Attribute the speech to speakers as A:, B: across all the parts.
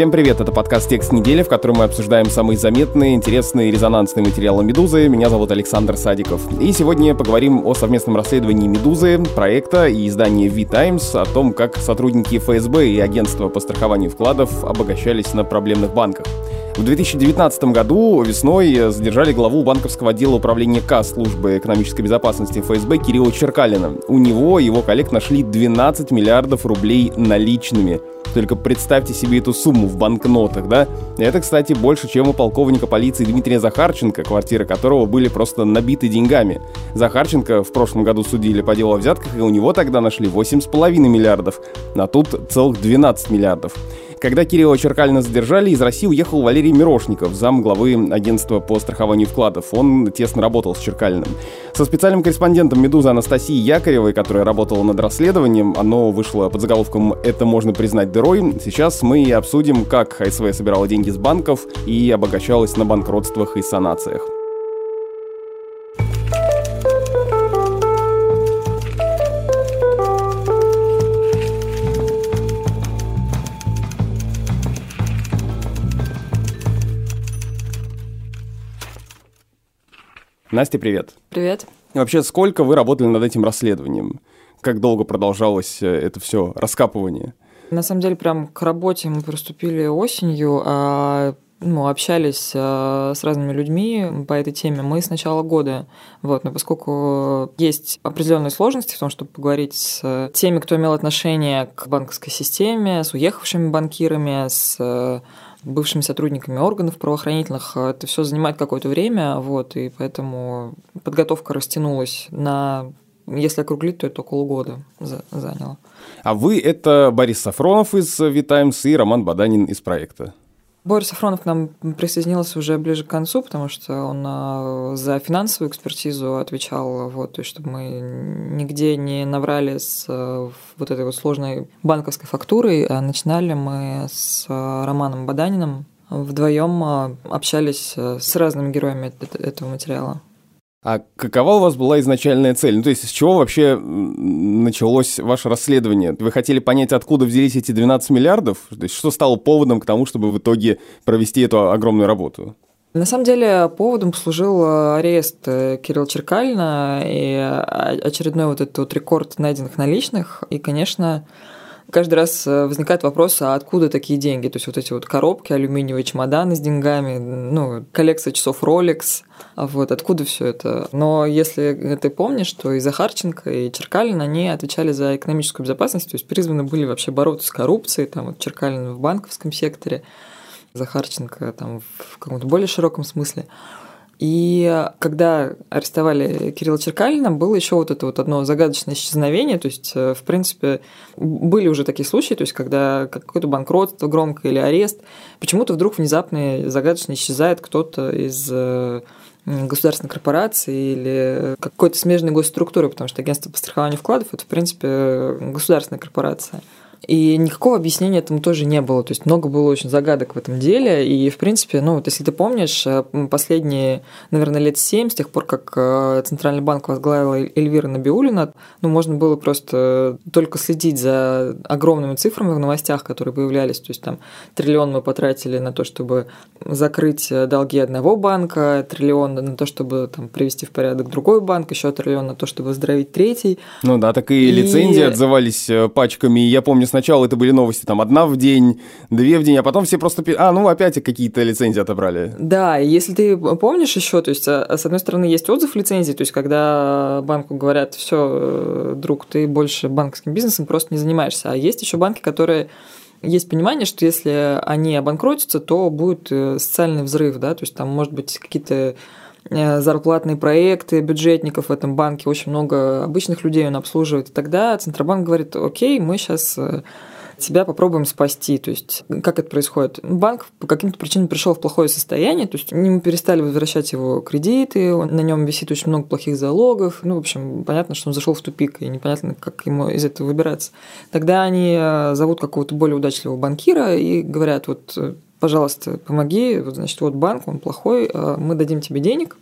A: Всем привет, это подкаст «Текст недели», в котором мы обсуждаем самые заметные, интересные и резонансные материалы «Медузы». Меня зовут Александр Садиков. И сегодня поговорим о совместном расследовании «Медузы», проекта и издания V-Times, о том, как сотрудники ФСБ и агентства по страхованию вкладов обогащались на проблемных банках. В 2019 году весной задержали главу банковского отдела управления К службы экономической безопасности ФСБ Кирилла Черкалина. У него и его коллег нашли 12 миллиардов рублей наличными. Только представьте себе эту сумму в банкнотах, да? Это, кстати, больше, чем у полковника полиции Дмитрия Захарченко, квартиры которого были просто набиты деньгами. Захарченко в прошлом году судили по делу о взятках, и у него тогда нашли 8,5 миллиардов, а тут целых 12 миллиардов. Когда Кирилла Черкалина задержали, из России уехал Валерий Мирошников, зам главы агентства по страхованию вкладов. Он тесно работал с Черкалиным. Со специальным корреспондентом «Медузы» Анастасией Якоревой, которая работала над расследованием, оно вышло под заголовком «Это можно признать дырой». Сейчас мы обсудим, как ХСВ собирала деньги с банков и обогащалась на банкротствах и санациях. Настя, привет.
B: Привет.
A: вообще, сколько вы работали над этим расследованием? Как долго продолжалось э, это все раскапывание?
B: На самом деле, прям к работе мы приступили осенью, а ну, общались э, с разными людьми по этой теме мы с начала года. Вот, но поскольку есть определенные сложности в том, чтобы поговорить с теми, кто имел отношение к банковской системе, с уехавшими банкирами, с бывшими сотрудниками органов правоохранительных. Это все занимает какое-то время, вот, и поэтому подготовка растянулась на если округлить, то это около года заняло.
A: А вы — это Борис Сафронов из «Витаймс» и Роман Баданин из проекта.
B: Борис Сафронов к нам присоединился уже ближе к концу, потому что он а, за финансовую экспертизу отвечал, вот, то есть чтобы мы нигде не наврали с а, вот этой вот сложной банковской фактурой. А начинали мы с Романом Баданиным. Вдвоем общались с разными героями этого материала.
A: А какова у вас была изначальная цель? Ну, то есть с чего вообще началось ваше расследование? Вы хотели понять, откуда взялись эти 12 миллиардов? То есть что стало поводом к тому, чтобы в итоге провести эту огромную работу?
B: На самом деле поводом послужил э, арест э, Кирилла Черкалина и очередной вот этот вот рекорд найденных наличных. И, конечно, каждый раз э, возникает вопрос, а откуда такие деньги? То есть вот эти вот коробки, алюминиевые чемоданы с деньгами, ну, коллекция часов Rolex, а вот откуда все это? Но если ты помнишь, то и Захарченко, и Черкалин, они отвечали за экономическую безопасность, то есть призваны были вообще бороться с коррупцией, там вот Черкалин в банковском секторе, Захарченко там в каком-то более широком смысле. И когда арестовали Кирилла Черкалина, было еще вот это вот одно загадочное исчезновение. То есть, э, в принципе, были уже такие случаи, то есть, когда какое-то банкротство громкое или арест, почему-то вдруг внезапно загадочно исчезает кто-то из э, государственной корпорации или какой-то смежной госструктуры, потому что агентство по страхованию вкладов – это, в принципе, государственная корпорация. И никакого объяснения этому тоже не было. То есть много было очень загадок в этом деле. И, в принципе, ну, вот если ты помнишь, э, последние, наверное, лет семь, с тех пор, как э, Центральный банк возглавила Эльвира Набиулина, ну, можно было просто только следить за огромными цифрами в новостях, которые появлялись. То есть там триллион мы потратили на то, чтобы закрыть э, долги одного банка, триллион на то, чтобы там, привести в порядок другой банк, еще триллион на то, чтобы оздоровить третий.
A: Ну да, так и, и... лицензии отзывались пачками. Я помню, сначала это были новости, там, одна в день, две в день, а потом все просто... А, ну, опять какие-то лицензии отобрали.
B: Да, если ты помнишь еще, то есть, а, с одной стороны, есть отзыв лицензии, то есть, когда банку говорят, все, э, друг, ты больше банковским бизнесом просто не занимаешься, а есть еще банки, которые есть понимание, что если они обанкротятся, то будет э, социальный взрыв, да, то есть там может быть какие-то зарплатные проекты бюджетников в этом банке, очень много обычных людей он обслуживает. И тогда Центробанк говорит, окей, мы сейчас э, себя попробуем спасти. То есть, как это происходит? Банк по каким-то причинам пришел в плохое состояние, то есть мы перестали возвращать его кредиты, на нем висит очень много плохих залогов. Ну, в общем, понятно, что он зашел в тупик, и непонятно, как ему из этого выбираться. Тогда они э, зовут какого-то более удачливого банкира и говорят, вот пожалуйста, помоги, значит, вот банк, он плохой, э, мы дадим тебе денег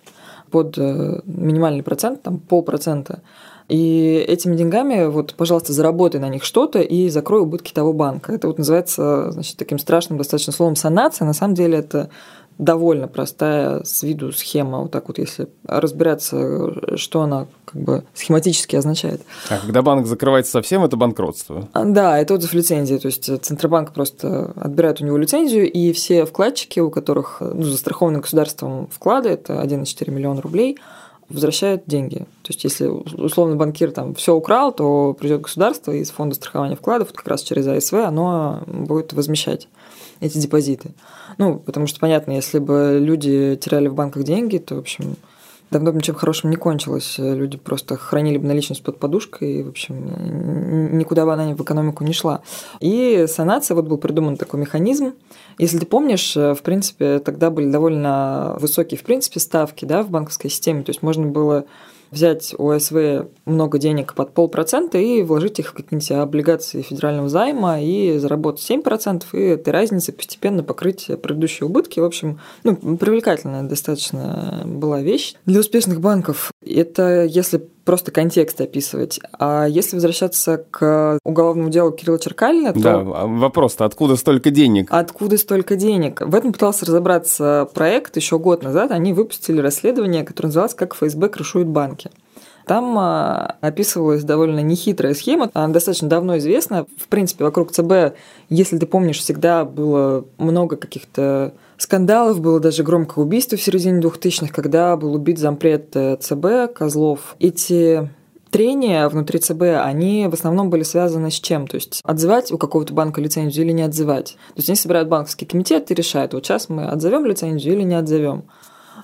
B: под э, минимальный процент, там полпроцента, И этими деньгами, вот, пожалуйста, заработай на них что-то и закрой убытки того банка. Это вот называется, значит, таким страшным достаточно словом санация. На самом деле это довольно простая с виду схема, вот так вот, если разбираться, что она как бы схематически означает.
A: А когда банк закрывается совсем, это банкротство?
B: А, да, это отзыв лицензии, то есть Центробанк просто отбирает у него лицензию, и все вкладчики, у которых ну, застрахованы государством вклады, это 1,4 миллиона рублей, возвращают деньги. То есть, если условно банкир там все украл, то придет государство из фонда страхования вкладов, как раз через АСВ, оно будет возмещать эти депозиты. Ну, потому что, понятно, если бы люди теряли в банках деньги, то, в общем, давно бы ничем хорошим не кончилось. Люди просто хранили бы наличность под подушкой, и, в общем, никуда бы она в экономику не шла. И санация, вот был придуман такой механизм. Если ты помнишь, в принципе, тогда были довольно высокие, в принципе, ставки да, в банковской системе. То есть можно было взять у ОСВ много денег под полпроцента и вложить их в какие-нибудь облигации федерального займа и заработать 7%, и этой разницей постепенно покрыть предыдущие убытки. В общем, ну, привлекательная достаточно была вещь для успешных банков. Это если просто контекст описывать. А если возвращаться к уголовному делу Кирилла Черкалина, то...
A: Да, а вопрос-то откуда столько денег?
B: Откуда столько денег? В этом пытался разобраться проект еще год назад. Они выпустили расследование, которое называлось «Как ФСБ крышует банки». Там а, описывалась довольно нехитрая схема, она достаточно давно известна. В принципе, вокруг ЦБ, если ты помнишь, всегда было много каких-то скандалов, было даже громкое убийство в середине 2000-х, когда был убит зампред э, ЦБ Козлов. Эти трения внутри ЦБ, они в основном были связаны с чем? То есть отзывать у какого-то банка лицензию или не отзывать. То есть они собирают банковский комитет и решают, вот сейчас мы отзовем лицензию или не отзовем.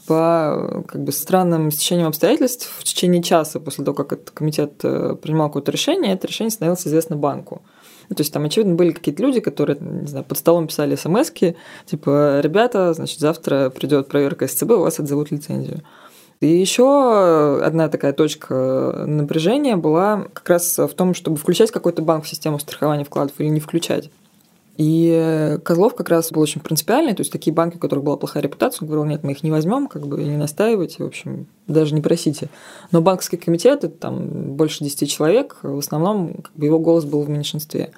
B: По как бы, странным стечениям обстоятельств в течение часа после того, как этот комитет э, принимал какое-то решение, это решение становилось известно банку. Ну, то есть там, очевидно, были какие-то люди, которые, не знаю, под столом писали смс типа, ребята, значит, завтра придет проверка СЦБ, у вас отзовут лицензию. И еще одна такая точка напряжения была как раз в том, чтобы включать какой-то банк в систему страхования вкладов или не включать. И Козлов как раз был очень принципиальный, то есть такие банки, у которых была плохая репутация, он говорил, нет, мы их не возьмем, как бы не настаивайте, в общем, даже не просите. Но банковский комитет, это там больше 10 человек, в основном как бы его голос был в меньшинстве.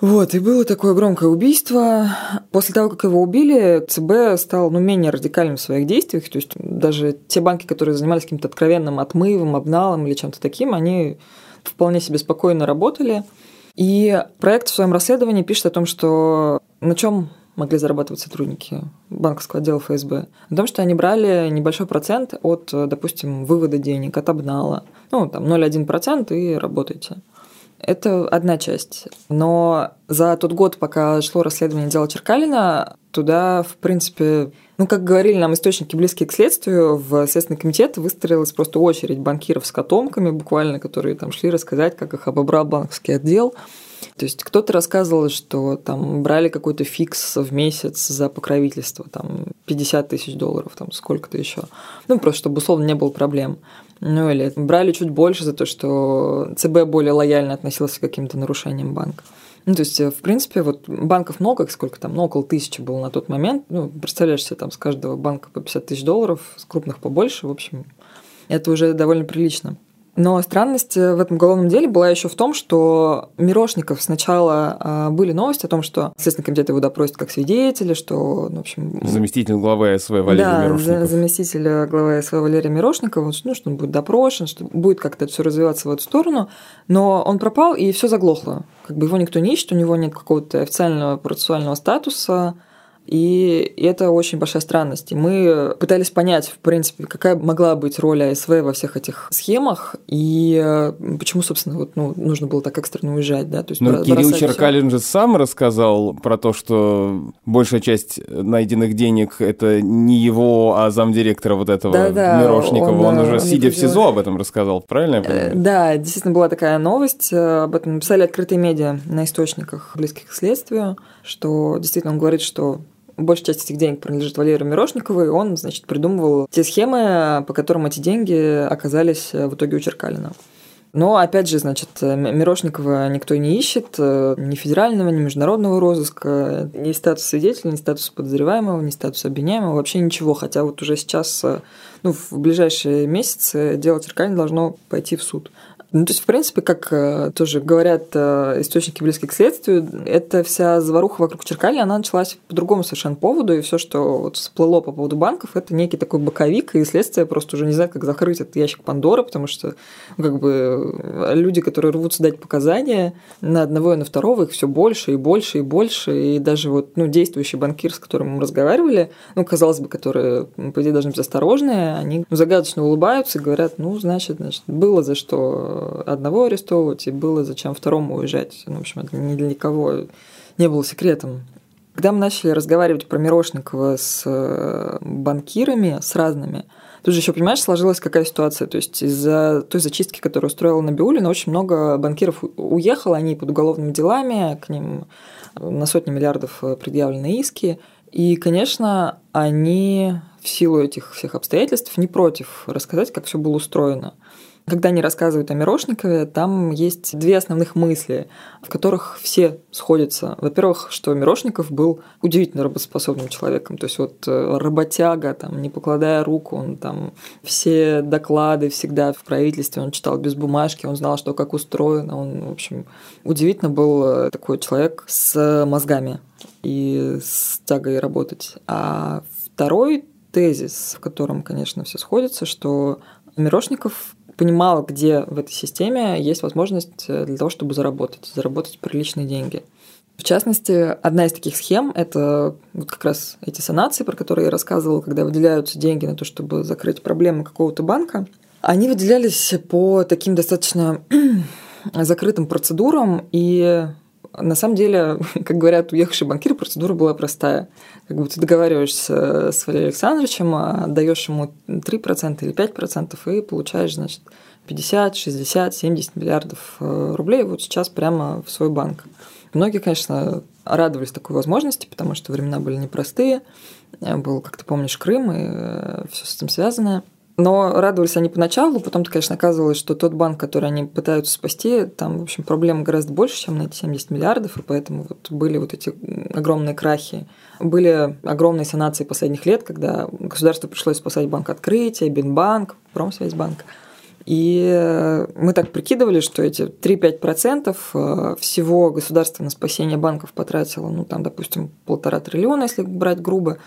B: Вот, и было такое громкое убийство. После того, как его убили, ЦБ стал ну, менее радикальным в своих действиях. То есть даже те банки, которые занимались каким-то откровенным отмывом, обналом или чем-то таким, они вполне себе спокойно работали. И проект в своем расследовании пишет о том, что на чем могли зарабатывать сотрудники банковского отдела ФСБ? На том, что они брали небольшой процент от, допустим, вывода денег, от обнала. Ну, там 0,1% и работаете. Это одна часть. Но за тот год, пока шло расследование дела Черкалина, туда, в принципе, ну, как говорили нам источники, близкие к следствию, в Следственный комитет выстроилась просто очередь банкиров с котомками буквально, которые там шли рассказать, как их обобрал банковский отдел. То есть кто-то рассказывал, что там брали какой-то фикс в месяц за покровительство, там 50 тысяч долларов, там сколько-то еще. Ну, просто чтобы условно не было проблем. Ну, или брали чуть больше за то, что ЦБ более лояльно относился к каким-то нарушениям банка. Ну, то есть, в принципе, вот банков много, сколько там, ну, около тысячи было на тот момент. Ну, представляешь себе, там с каждого банка по 50 тысяч долларов, с крупных побольше, в общем, это уже довольно прилично. Но странность э, в этом уголовном деле была еще в том, что Мирошников сначала а, были новости о том, что Следственный комитет его допросит как свидетеля, что, ну, в общем...
A: Заместитель главы СВ Валерий
B: да,
A: Мирошников.
B: заместитель главы СВ Валерия Мирошникова, ну, что он будет допрошен, что будет как-то все развиваться в эту сторону, но он пропал, и все заглохло. Как бы его никто не ищет, у него нет какого-то официального процессуального статуса, и это очень большая странность. И мы пытались понять, в принципе, какая могла быть роль АСВ во всех этих схемах, и э, почему, собственно, вот, ну, нужно было так экстренно уезжать. Да? То
A: есть Но Кирилл Черкалин же сам рассказал про то, что большая часть найденных денег – это не его, а замдиректора вот этого
B: да, да,
A: Мирошникова. Он, он уже,
B: он
A: сидя в СИЗО, об этом рассказал, правильно я понимаю?
B: Да, действительно была такая новость, э, об этом написали открытые медиа на источниках, близких к следствию, что действительно он говорит, что большая часть этих денег принадлежит Валерию Мирошникову, и он, значит, придумывал те схемы, по которым эти деньги оказались в итоге у Черкалина. Но, опять же, значит, Мирошникова никто не ищет, ни федерального, ни международного розыска, ни статус свидетеля, ни статус подозреваемого, ни статус обвиняемого, вообще ничего. Хотя вот уже сейчас, ну, в ближайшие месяцы дело Черкалина должно пойти в суд. Ну, то есть, в принципе, как э, тоже говорят э, источники близкие к следствию, эта вся заваруха вокруг Черкали, она началась по другому совершенно поводу, и все, что вот всплыло по поводу банков, это некий такой боковик, и следствие просто уже не знает, как закрыть этот ящик Пандоры, потому что ну, как бы э, люди, которые рвутся дать показания на одного и на второго, их все больше и больше и больше, и даже вот ну, действующий банкир, с которым мы разговаривали, ну, казалось бы, которые, по идее, должны быть осторожные, они загадочно улыбаются и говорят, ну, значит, значит, было за что одного арестовывать, и было зачем второму уезжать. Ну, в общем, это ни для никого не было секретом. Когда мы начали разговаривать про Мирошникова с э, банкирами, с разными, тут же еще, понимаешь, сложилась какая ситуация. То есть из-за той зачистки, которую устроила Набиулина, очень много банкиров уехало, они под уголовными делами, к ним на сотни миллиардов предъявлены иски. И, конечно, они в силу этих всех обстоятельств не против рассказать, как все было устроено. Когда они рассказывают о Мирошникове, там есть две основных мысли, в которых все сходятся. Во-первых, что Мирошников был удивительно работоспособным человеком. То есть вот э, работяга, там, не покладая руку, он там все доклады всегда в правительстве, он читал без бумажки, он знал, что как устроено. Он, в общем, удивительно был э, такой человек с мозгами и с тягой работать. А второй тезис, в котором, конечно, все сходится, что Мирошников понимала, где в этой системе есть возможность э, для того, чтобы заработать, заработать приличные деньги. В частности, одна из таких схем – это вот как раз эти санации, про которые я рассказывала, когда выделяются деньги на то, чтобы закрыть проблемы какого-то банка. Они выделялись по таким достаточно закрытым процедурам, и на самом деле, как говорят уехавшие банкиры, процедура была простая. Как бы ты договариваешься с Валерием Александровичем, а даешь ему 3% или 5% и получаешь, значит, 50, 60, 70 миллиардов э, рублей вот сейчас прямо в свой банк. Многие, конечно, радовались такой возможности, потому что времена были непростые. Был, как ты помнишь, Крым и э, все с этим связанное. Но радовались они поначалу, потом-то, конечно, оказывалось, что тот банк, который они пытаются спасти, там, в общем, проблем гораздо больше, чем на эти 70 миллиардов, и поэтому вот были вот эти огромные крахи. Были огромные санации последних лет, когда государству пришлось спасать банк Открытия, Бинбанк, Промсвязьбанк. И мы так прикидывали, что эти 3-5% э, всего государство на спасение банков потратило, ну, там, допустим, полтора триллиона, если брать грубо.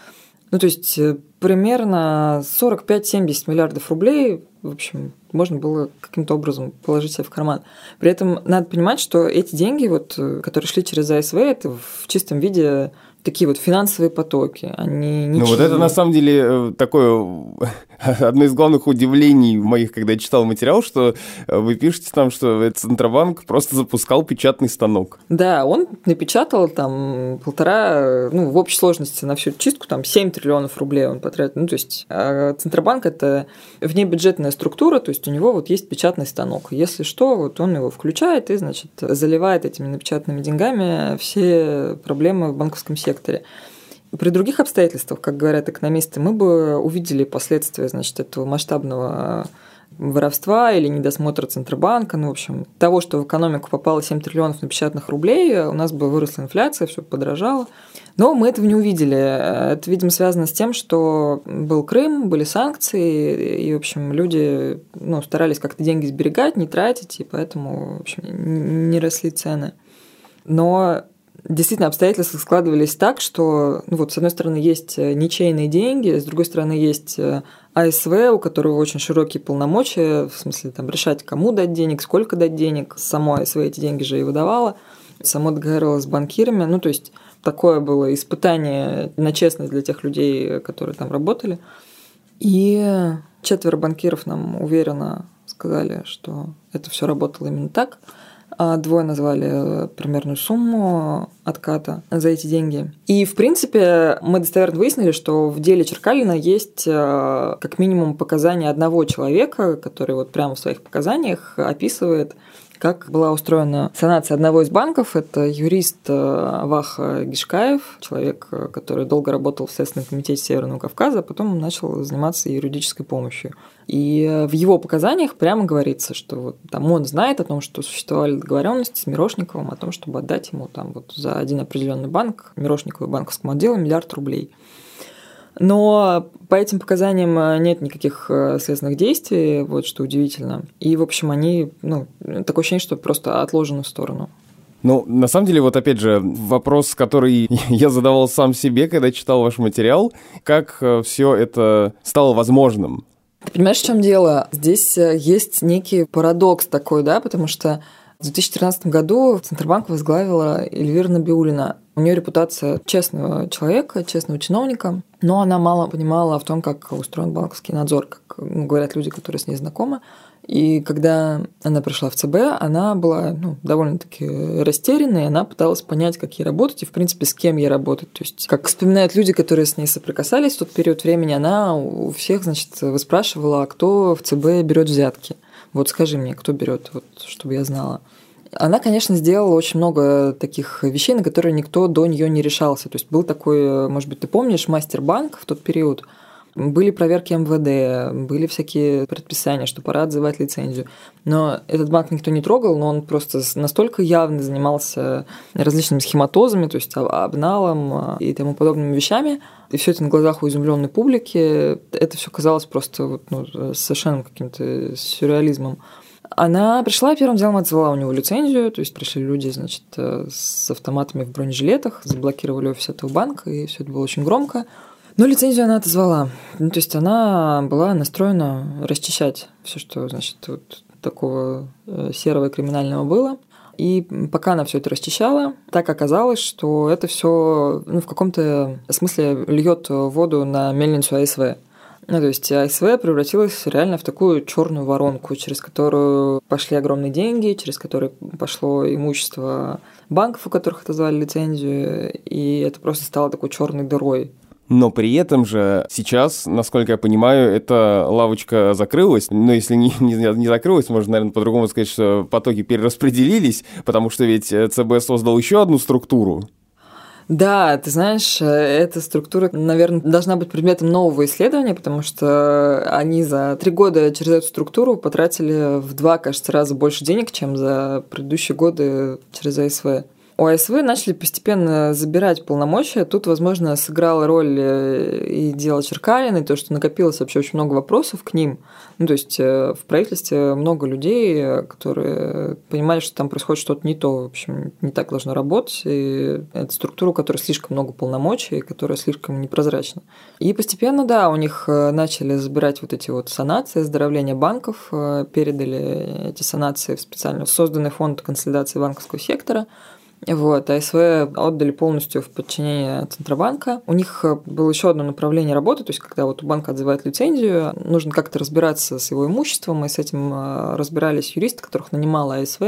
B: Ну, то есть э, примерно 45-70 миллиардов рублей, в общем, можно было каким-то образом положить себе в карман. При этом надо понимать, что эти деньги, вот, э, которые шли через АСВ, это в чистом виде такие вот финансовые потоки, они
A: ничьи. Ну вот это на самом деле э, такое одно из главных удивлений моих, когда я читал материал, что э, вы пишете там, что Центробанк просто запускал печатный станок.
B: Да, он напечатал там полтора, ну, в общей сложности на всю чистку там 7 триллионов рублей он потратил. Ну, то есть а Центробанк – это внебюджетная структура, то есть у него вот есть печатный станок. Если что, вот он его включает и, значит, заливает этими напечатанными деньгами все проблемы в банковском секторе секторе. При других обстоятельствах, как говорят экономисты, мы бы увидели последствия значит, этого масштабного воровства или недосмотра Центробанка, ну, в общем, того, что в экономику попало 7 триллионов напечатанных рублей, у нас бы выросла инфляция, все подорожало. Но мы этого не увидели. Это, видимо, связано с тем, что был Крым, были санкции, и, в общем, люди ну, старались как-то деньги сберегать, не тратить, и поэтому, в общем, не росли цены. Но действительно обстоятельства складывались так, что, ну вот, с одной стороны, есть э, ничейные деньги, с другой стороны, есть э, АСВ, у которого очень широкие полномочия, в смысле, там, решать, кому дать денег, сколько дать денег. Само АСВ эти деньги же и выдавало, само договаривалось с банкирами. Ну, то есть, такое было испытание на честность для тех людей, которые там работали. И четверо банкиров нам уверенно сказали, что это все работало именно так – двое назвали э, примерную сумму отката за эти деньги. И, в принципе, мы достоверно выяснили, что в деле Черкалина есть э, как минимум показания одного человека, который вот прямо в своих показаниях описывает как была устроена санация одного из банков. Это юрист э, Ваха Гишкаев, человек, который долго работал в Следственном комитете Северного Кавказа, а потом начал заниматься юридической помощью. И э, в его показаниях прямо говорится, что вот там он знает о том, что существовали договоренности с Мирошниковым о том, чтобы отдать ему там вот за один определенный банк, Мирошникову банковскому отделу, миллиард рублей. Но по этим показаниям э, нет никаких э, следственных действий, вот что удивительно. И, в общем, они, ну, такое ощущение, что просто отложены в сторону.
A: Ну, на самом деле, вот опять же, вопрос, который я задавал сам себе, когда читал ваш материал, как все это стало возможным?
B: Понимаешь, в чем дело? Здесь есть некий парадокс такой, да, потому что в 2013 году Центробанк возглавила Эльвира Набиулина. У нее репутация честного человека, честного чиновника, но она мало понимала в том, как устроен банковский надзор, как ну, говорят люди, которые с ней знакомы. И когда она пришла в ЦБ, она была ну, довольно-таки растерянной, она пыталась понять, как ей работать и, в принципе, с кем ей работать. То есть, как вспоминают люди, которые с ней соприкасались в тот период времени, она у всех, значит, выспрашивала, а кто в ЦБ берет взятки. Вот скажи мне, кто берет, вот, чтобы я знала. Она, конечно, сделала очень много таких вещей, на которые никто до нее не решался. То есть был такой, может быть, ты помнишь, мастер-банк в тот период. Были проверки МВД, были всякие предписания, что пора отзывать лицензию. Но этот банк никто не трогал, но он просто настолько явно занимался различными схематозами, то есть обналом а, и тому подобными вещами. И все это на глазах у изумленной публики. Это все казалось просто вот, ну, совершенно каким-то сюрреализмом. Она пришла и первым делом отзвала у него лицензию, то есть пришли люди, значит, э, с автоматами в бронежилетах, заблокировали офис этого банка, и все это было очень громко. Но лицензию она отозвала. Ну, то есть она была настроена расчищать все, что, значит, вот такого э, серого криминального было. И пока она все это расчищала, так оказалось, что это все ну, в каком-то смысле льет воду на мельницу АСВ. Ну, то есть АСВ превратилась реально в такую черную воронку, через которую пошли огромные деньги, через которую пошло имущество банков, у которых отозвали лицензию, и это просто стало такой черной дырой.
A: Но при этом же сейчас, насколько я понимаю, эта лавочка закрылась. Но если не, не, не закрылась, можно, наверное, по-другому сказать, что потоки перераспределились, потому что ведь ЦБ создал еще одну структуру,
B: да, ты знаешь, э, эта структура, наверное, должна быть предметом нового исследования, потому что они за три года через эту структуру потратили в два, кажется, раза больше денег, чем за предыдущие годы через АСВ. У АСВ начали постепенно забирать полномочия. Тут, возможно, сыграла роль э, и дело Черкалина, и то, что накопилось вообще очень много вопросов к ним. Ну, то есть э, в правительстве много людей, которые понимали, что там происходит что-то не то, в общем, не так должно работать. И это структура, у которой слишком много полномочий, которая слишком непрозрачна. И постепенно, да, у них э, начали забирать вот эти вот санации, оздоровления банков, передали эти санации в специально созданный фонд консолидации банковского сектора – вот, АСВ отдали полностью в подчинение Центробанка. У них э, было еще одно направление работы, то есть когда вот у банка отзывает лицензию, нужно как-то разбираться с его имуществом, и с этим э, разбирались юристы, которых нанимала АСВ.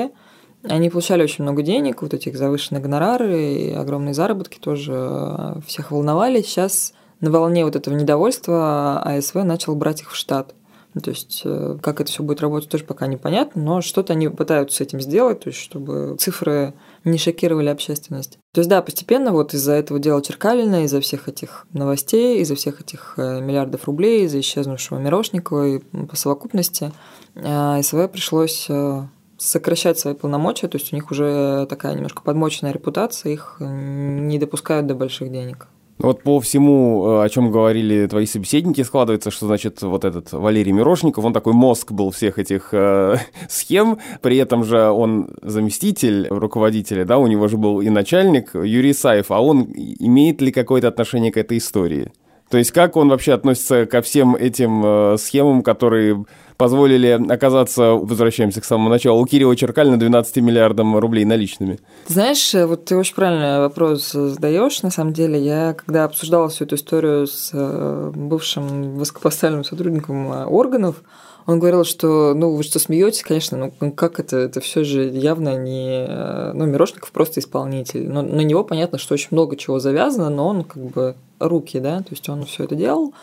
B: Они получали очень много денег, вот этих завышенные гонорары и огромные заработки тоже э, всех волновали. Сейчас на волне вот этого недовольства АСВ начал брать их в штат. Ну, то есть, как это все будет работать, тоже пока непонятно, но что-то они пытаются с этим сделать, то есть, чтобы цифры не шокировали общественность. То есть, да, постепенно вот из-за этого дела Черкалина, из-за всех этих новостей, из-за всех этих э, миллиардов рублей, из-за исчезнувшего Мирошникова и по совокупности э, СВ пришлось э, сокращать свои полномочия, то есть у них уже такая немножко подмоченная репутация, их не допускают до больших денег.
A: Вот по всему, э, о чем говорили твои собеседники, складывается, что, значит, вот этот Валерий Мирошников, он такой мозг был всех этих э, схем, при этом же он заместитель руководителя, да, у него же был и начальник Юрий Саев, а он имеет ли какое-то отношение к этой истории? То есть как он вообще относится ко всем этим э, схемам, которые позволили оказаться, возвращаемся к самому началу, у Кирилла Черкалина 12 миллиардам рублей наличными?
B: Знаешь, вот ты очень правильный вопрос задаешь. На самом деле, я когда обсуждала всю эту историю с э, бывшим высокопоставленным сотрудником э, органов, он говорил, что, ну, вы что смеетесь, конечно, ну как это, это все же явно не, э, ну, Мирошников просто исполнитель. Но на него понятно, что очень много чего завязано, но он как бы руки, да, то есть он все это делал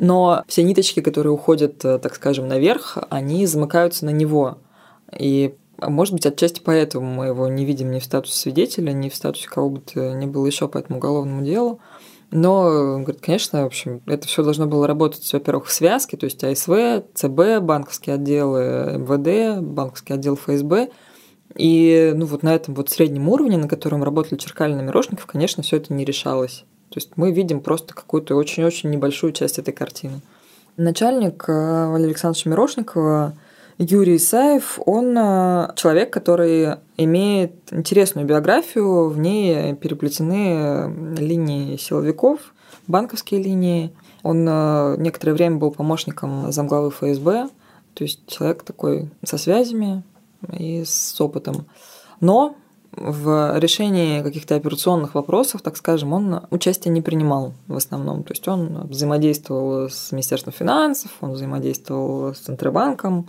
B: но все ниточки, которые уходят, э, так скажем, наверх, они замыкаются на него. И может быть, отчасти поэтому мы его не видим ни в статусе свидетеля, ни в статусе кого бы то ни было еще по этому уголовному делу. Но, говорит, конечно, в общем, это все должно было работать, во-первых, в связке, то есть АСВ, ЦБ, банковские отделы МВД, банковский отдел ФСБ. И ну, вот на этом вот среднем уровне, на котором работали Черкалин и Мирошников, конечно, все это не решалось. То есть мы видим просто какую-то очень-очень небольшую часть этой картины. Начальник э, Валерия Александровича Мирошникова Юрий Исаев, он э, человек, который имеет интересную биографию, в ней переплетены линии силовиков, банковские линии. Он э, некоторое время был помощником замглавы ФСБ, то есть человек такой со связями и с опытом. Но в решении каких-то операционных вопросов, так скажем, он участие не принимал в основном. То есть он взаимодействовал с Министерством финансов, он взаимодействовал с Центробанком,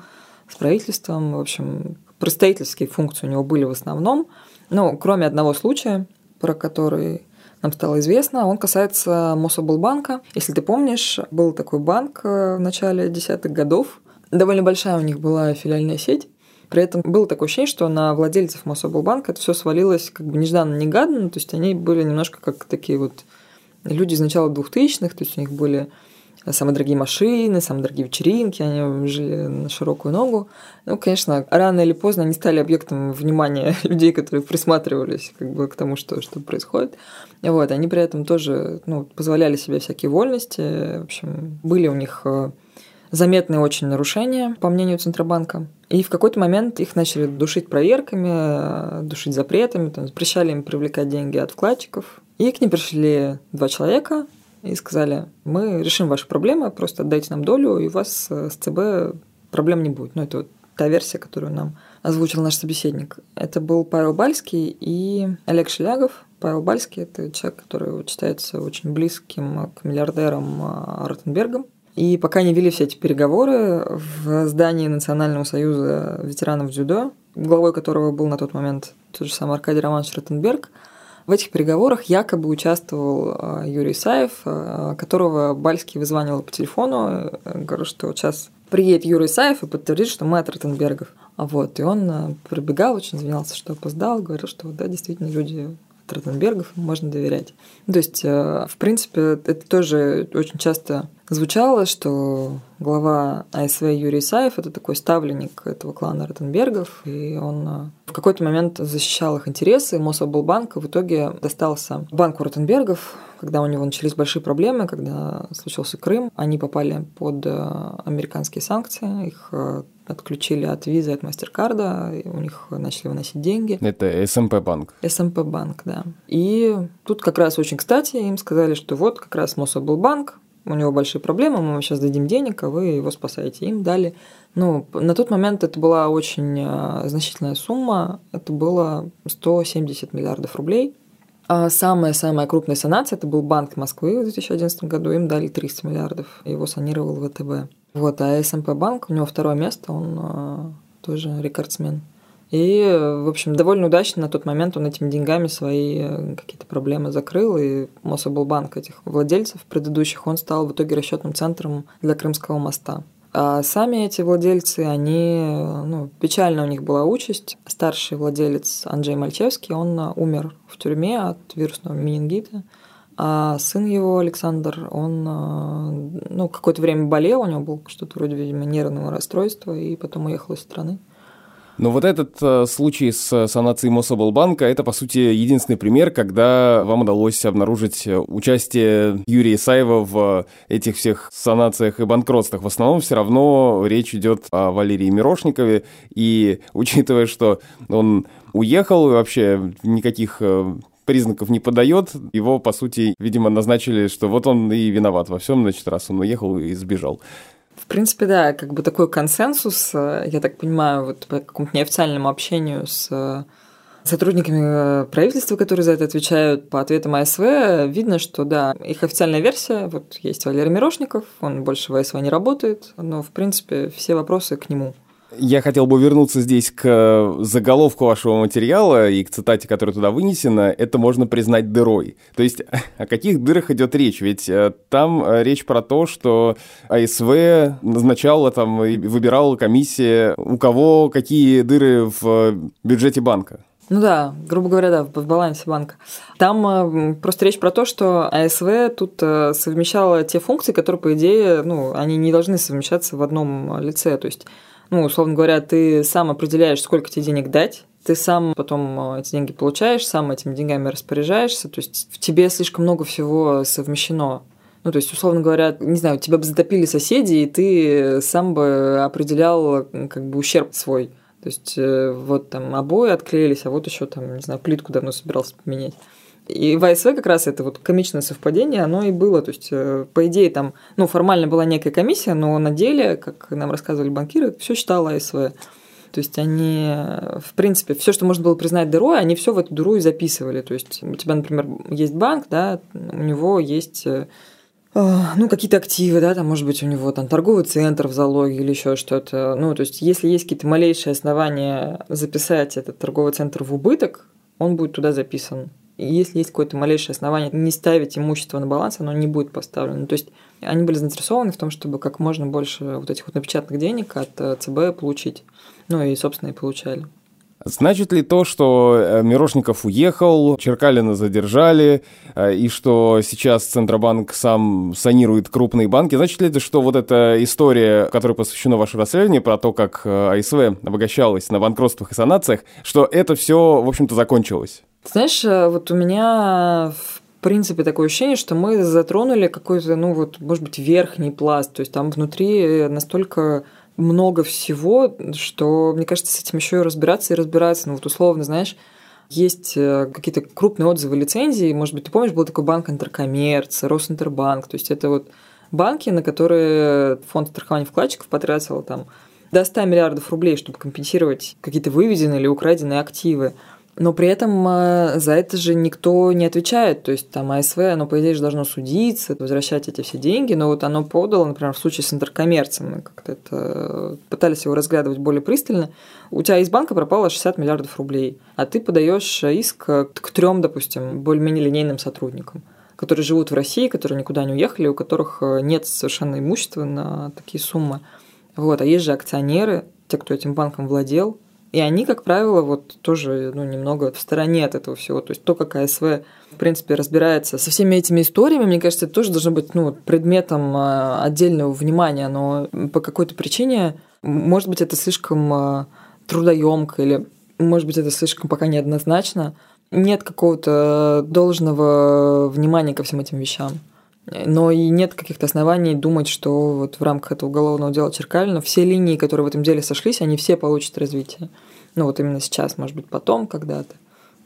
B: с правительством. В общем, представительские функции у него были в основном. Но кроме одного случая, про который нам стало известно, он касается Мособлбанка. Если ты помнишь, был такой банк в начале десятых годов. Довольно большая у них была филиальная сеть. При этом было такое ощущение, что на владельцев Мособлбанка это все свалилось как бы нежданно-негаданно, то есть они были немножко как такие вот люди из начала 2000-х, то есть у них были самые дорогие машины, самые дорогие вечеринки, они жили на широкую ногу. Ну, конечно, рано или поздно они стали объектом внимания людей, которые присматривались как бы к тому, что, что происходит. Вот, они при этом тоже ну, позволяли себе всякие вольности. В общем, были у них э, заметные очень нарушения, по мнению Центробанка. И в какой-то момент их начали душить проверками, душить запретами, там, запрещали им привлекать деньги от вкладчиков. И к ним пришли два человека и сказали, мы решим ваши проблемы, просто отдайте нам долю, и у вас с ЦБ проблем не будет. Ну, это вот та версия, которую нам озвучил наш собеседник. Это был Павел Бальский и Олег Шелягов. Павел Бальский – это человек, который считается очень близким к миллиардерам а, Ротенбергам. И пока не вели все эти переговоры в здании Национального союза ветеранов дзюдо, главой которого был на тот момент тот же самый Аркадий Романович Ротенберг, в этих переговорах якобы участвовал а, Юрий Исаев, а, которого Бальский вызванивал по телефону, э, говорил, что сейчас приедет Юрий Исаев и подтвердит, что мы от Ротенбергов. А вот, и он пробегал, очень извинялся, что опоздал, говорил, что да, действительно, люди Ротенбергов можно доверять. То есть, э, в принципе, это тоже очень часто звучало, что глава АСВ Юрий Исаев – это такой ставленник этого клана Ротенбергов, и он э, в какой-то момент защищал их интересы. Мособлбанк в итоге достался банку Ротенбергов, когда у него начались большие проблемы, когда случился Крым, они попали под э, американские санкции, их отключили от визы, от Мастеркарда, у них начали выносить деньги.
A: Это СМП банк.
B: СМП банк, да. И тут как раз очень кстати им сказали, что вот как раз Мособлбанк, у него большие проблемы, мы вам сейчас дадим денег, а вы его спасаете. Им дали. Ну, на тот момент это была очень а, значительная сумма, это было 170 миллиардов рублей. А самая-самая крупная санация это был Банк Москвы в 2011 году, им дали 300 миллиардов, его санировал ВТБ. Вот, а СМП банк, у него второе место, он э, тоже рекордсмен. И, в общем, довольно удачно на тот момент он этими деньгами свои э, какие-то проблемы закрыл, и Мособлбанк этих владельцев предыдущих, он стал в итоге расчетным центром для Крымского моста. А сами эти владельцы, они, ну, печально у них была участь. Старший владелец Анджей Мальчевский, он умер в тюрьме от вирусного менингита. А сын его, Александр, он э, ну, какое-то время болел, у него было что-то вроде, видимо, нервного расстройства, и потом уехал из страны.
A: Но вот этот э, случай с санацией Мособлбанка – это, по сути, единственный пример, когда вам удалось обнаружить участие Юрия Исаева в этих всех санациях и банкротствах. В основном все равно речь идет о Валерии Мирошникове, и учитывая, что он уехал, и вообще никаких э, признаков не подает, его, по сути, видимо, назначили, что вот он и виноват во всем, значит, раз он уехал и сбежал.
B: Принципе, да, как бы такой консенсус, э, я так понимаю, вот по какому-то неофициальному общению с э, сотрудниками э, правительства, которые за это отвечают по ответам АСВ, видно, что да, их официальная версия, вот есть Валерий Мирошников, он больше в АСВ не работает, но, в принципе, все вопросы к нему.
A: Я хотел бы вернуться здесь к э, заголовку вашего материала и к цитате, которая туда вынесена. Это можно признать дырой. То есть о каких дырах идет речь? Ведь э, там э, речь про то, что АСВ назначала, там, выбирала комиссия, у кого какие дыры в бюджете банка.
B: Ну да, грубо говоря, да, в балансе банка. Там просто речь про то, что АСВ тут совмещала те функции, которые, по идее, ну, они не должны совмещаться в одном лице. То есть ну, условно говоря, ты сам определяешь, сколько тебе денег дать, ты сам потом эти деньги получаешь, сам этими деньгами распоряжаешься, то есть в тебе слишком много всего совмещено. Ну, то есть, условно говоря, не знаю, тебя бы затопили соседи, и ты сам бы определял как бы ущерб свой. То есть, э, вот там обои отклеились, а вот еще там, не знаю, плитку давно собирался поменять. И в АСВ как раз это вот комичное совпадение, оно и было. То есть, э, по идее, там, ну, формально была некая комиссия, но на деле, как нам рассказывали банкиры, все считало АСВ. То есть они, в принципе, все, что можно было признать дырой, они все в эту дыру и записывали. То есть у тебя, например, есть банк, да, у него есть э, ну, какие-то активы, да, там, может быть, у него там торговый центр в залоге или еще что-то. Ну, то есть, если есть какие-то малейшие основания записать этот торговый центр в убыток, он будет туда записан. Если есть какое-то малейшее основание не ставить имущество на баланс, оно не будет поставлено. То есть они были заинтересованы в том, чтобы как можно больше вот этих вот напечатанных денег от э, ЦБ получить. Ну и, собственно, и получали.
A: Значит ли то, что э, Мирошников уехал, Черкалина задержали, э, и что сейчас Центробанк сам санирует крупные банки, значит ли это, что вот эта история, которая посвящена вашему расследованию, про то, как АСВ обогащалась на банкротствах и санациях, что это все, в общем-то, закончилось?
B: Знаешь, вот у меня в принципе такое ощущение, что мы затронули какой-то, ну вот, может быть, верхний пласт, то есть там внутри настолько много всего, что, мне кажется, с этим еще и разбираться и разбираться. Ну, вот условно, знаешь, есть э, какие-то крупные отзывы лицензии. Может быть, ты помнишь, был такой банк Интеркоммерц, Росинтербанк. То есть это вот банки, на которые фонд страхования вкладчиков потратил там до 100 миллиардов рублей, чтобы компенсировать какие-то выведенные или украденные активы. Но при этом э, за это же никто не отвечает. То есть там АСВ, оно, по идее, же должно судиться, возвращать эти все деньги. Но вот оно подало, например, в случае с интеркоммерцией, мы как-то это пытались его разглядывать более пристально. У тебя из банка пропало 60 миллиардов рублей, а ты подаешь иск к трем, допустим, более-менее линейным сотрудникам которые живут в России, которые никуда не уехали, у которых э, нет совершенно имущества на такие суммы. Вот. А есть же акционеры, те, кто этим банком владел, и они, как правило, вот тоже ну, немного в стороне от этого всего. То есть то, как АСВ, в принципе, разбирается со всеми этими историями, мне кажется, это тоже должно быть ну, предметом а, отдельного внимания. Но по какой-то причине, может быть, это слишком а, трудоемко или, может быть, это слишком пока неоднозначно. Нет какого-то должного внимания ко всем этим вещам. Но и нет каких-то оснований думать, что вот в рамках этого уголовного дела Черкалина все линии, которые в этом деле сошлись, они все получат развитие. Ну вот именно сейчас, может быть, потом когда-то.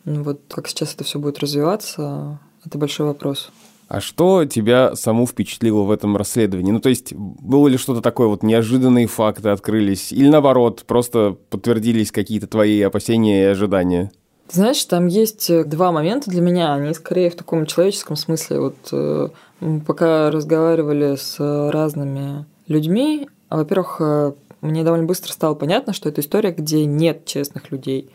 B: Ну вот как сейчас это все будет развиваться, это большой вопрос.
A: А что тебя саму впечатлило в этом расследовании? Ну, то есть, было ли что-то такое, вот неожиданные факты открылись? Или наоборот, просто подтвердились какие-то твои опасения и ожидания?
B: Знаешь, там есть два момента для меня, они скорее в таком человеческом смысле. Вот э, Пока разговаривали с разными людьми, во-первых, э, мне довольно быстро стало понятно, что это история, где нет честных людей.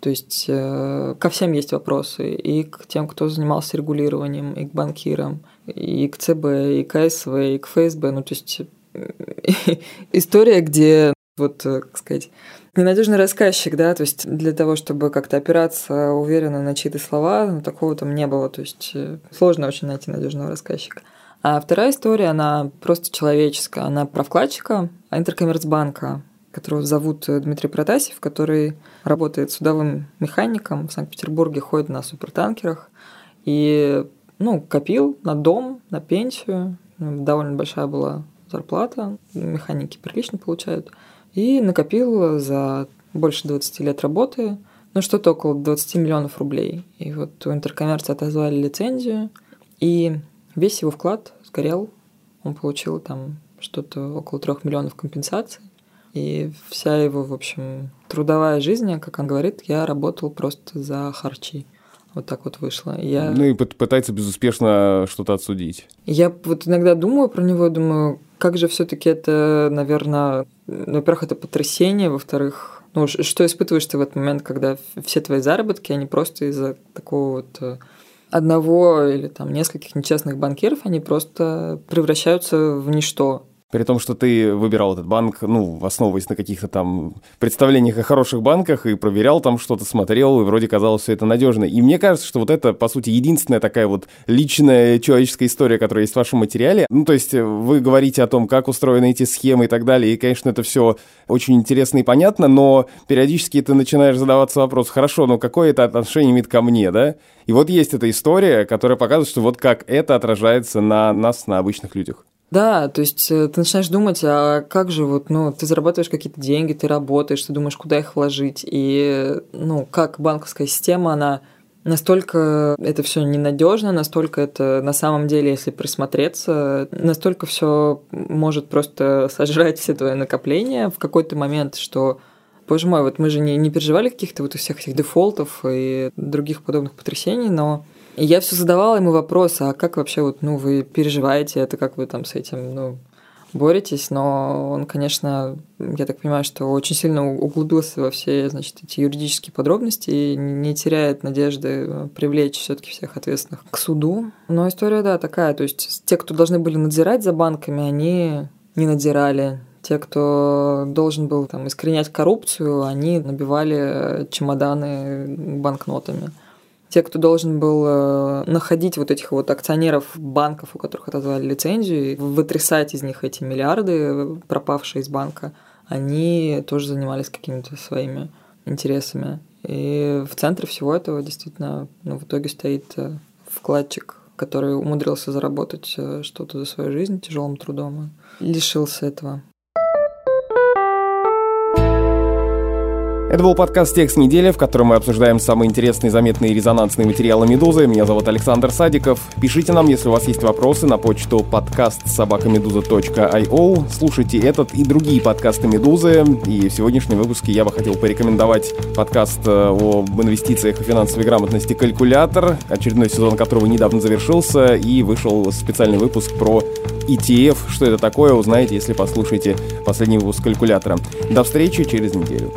B: То есть э, ко всем есть вопросы. И к тем, кто занимался регулированием, и к банкирам, и к ЦБ, и к СВ, и к ФСБ. Ну, то есть история, где, вот, э, как сказать, Ненадежный рассказчик, да, то есть для того, чтобы как-то опираться уверенно на чьи-то слова, ну, такого там не было, то есть э, сложно очень найти надежного рассказчика. А вторая история, она просто человеческая, она про вкладчика Интеркоммерцбанка, которого зовут Дмитрий Протасев, который работает судовым механиком в Санкт-Петербурге, ходит на супертанкерах и ну, копил на дом, на пенсию. Довольно большая была зарплата, механики прилично получают – и накопил за больше 20 лет работы, ну, что-то около 20 миллионов рублей. И вот у Интеркоммерции отозвали лицензию, и весь его вклад сгорел. Он получил там что-то около 3 миллионов компенсаций. И вся его, в общем, трудовая жизнь, как он говорит, я работал просто за харчи. Вот так вот вышло. Я...
A: Ну и пытается безуспешно что-то отсудить.
B: Я вот иногда думаю про него, думаю, как же все-таки это, наверное, во-первых, это потрясение, во-вторых, ну, что испытываешь ты в этот момент, когда все твои заработки, они просто из-за такого вот э, одного или там нескольких нечестных банкиров, они просто превращаются в ничто.
A: При том, что ты выбирал этот банк, ну, основываясь на каких-то там представлениях о хороших банках, и проверял там что-то, смотрел, и вроде казалось все это надежно. И мне кажется, что вот это, по сути, единственная такая вот личная человеческая история, которая есть в вашем материале. Ну, то есть вы говорите о том, как устроены эти схемы и так далее, и, конечно, это все очень интересно и понятно, но периодически ты начинаешь задаваться вопрос, хорошо, но какое это отношение имеет ко мне, да? И вот есть эта история, которая показывает, что вот как это отражается на нас, на обычных людях.
B: Да, то есть э, ты начинаешь думать, а как же вот, ну, ты зарабатываешь какие-то деньги, ты работаешь, ты думаешь, куда их вложить, и, ну, как банковская система, она настолько это все ненадежно, настолько это на самом деле, если присмотреться, настолько все может просто сожрать все твои накопления в какой-то момент, что Боже мой, вот мы же не, не переживали каких-то вот всех этих дефолтов и других подобных потрясений, но я все задавала ему вопрос, а как вообще вот, ну, вы переживаете это, как вы там с этим, ну, боретесь, но он, конечно, я так понимаю, что очень сильно углубился во все, значит, эти юридические подробности и не теряет надежды привлечь все таки всех ответственных к суду. Но история, да, такая, то есть те, кто должны были надзирать за банками, они не надзирали, те, кто должен был там искоренять коррупцию, они набивали чемоданы банкнотами те, кто должен был э, находить вот этих вот акционеров банков, у которых отозвали лицензию, и вытрясать из них эти миллиарды, пропавшие из банка, они тоже занимались какими-то своими интересами. И в центре всего этого действительно ну, в итоге стоит э, вкладчик, который умудрился заработать э, что-то за свою жизнь тяжелым трудом и лишился этого.
A: Это был подкаст «Текст недели», в котором мы обсуждаем самые интересные, заметные и резонансные материалы «Медузы». Меня зовут Александр Садиков. Пишите нам, если у вас есть вопросы, на почту подкаст собакамедуза.io. Слушайте этот и другие подкасты «Медузы». И в сегодняшнем выпуске я бы хотел порекомендовать подкаст э, об инвестициях и финансовой грамотности «Калькулятор», очередной сезон которого недавно завершился, и вышел специальный выпуск про ETF. Что это такое, узнаете, если послушаете последний выпуск «Калькулятора». До встречи через неделю.